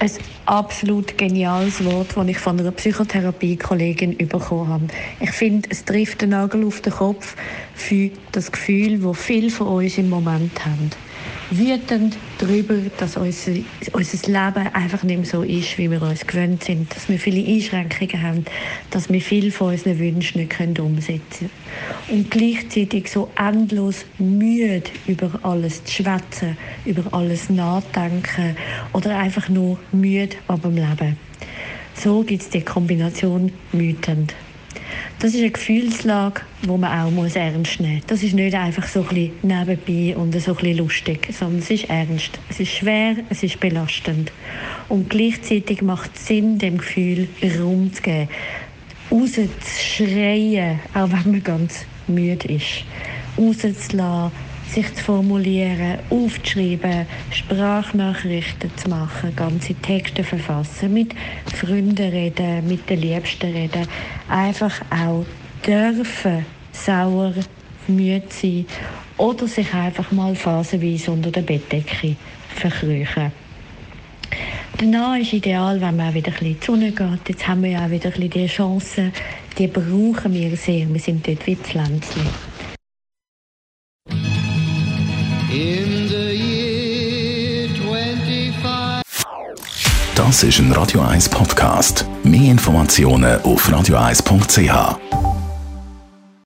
Ein absolut geniales Wort, das ich von einer Psychotherapie-Kollegin bekommen habe. Ich finde, es trifft den Nagel auf den Kopf für das Gefühl, das viele von uns im Moment haben wütend darüber, dass unser, unser Leben einfach nicht mehr so ist, wie wir uns gewöhnt sind, dass wir viele Einschränkungen haben, dass wir viele von unseren Wünschen nicht umsetzen können. Und gleichzeitig so endlos müde über alles zu schwätzen, über alles nachdenken oder einfach nur müde am Leben. So gibt es die Kombination wütend. Das ist eine Gefühlslage, die man auch muss ernst nehmen muss. Das ist nicht einfach so ein nebenbei und so ein lustig, sondern es ist ernst. Es ist schwer, es ist belastend. Und gleichzeitig macht es Sinn, dem Gefühl Raum zu geben, rauszuschreien, auch wenn man ganz müde ist, rauszulassen, sich zu formulieren, aufzuschreiben, Sprachnachrichten zu machen, ganze Texte verfassen, mit Freunden reden, mit den Liebsten reden, einfach auch dürfen sauer, müde sein oder sich einfach mal phasenweise unter der Bettdecke verkrüchen. Danach ist ideal, wenn man auch wieder ein bisschen in die Sonne geht. Jetzt haben wir ja auch wieder ein bisschen die Chance, die brauchen wir sehr. Wir sind dort wie Pflänzchen. Das ist ein Radio 1 Podcast. Mehr Informationen auf radio1.ch.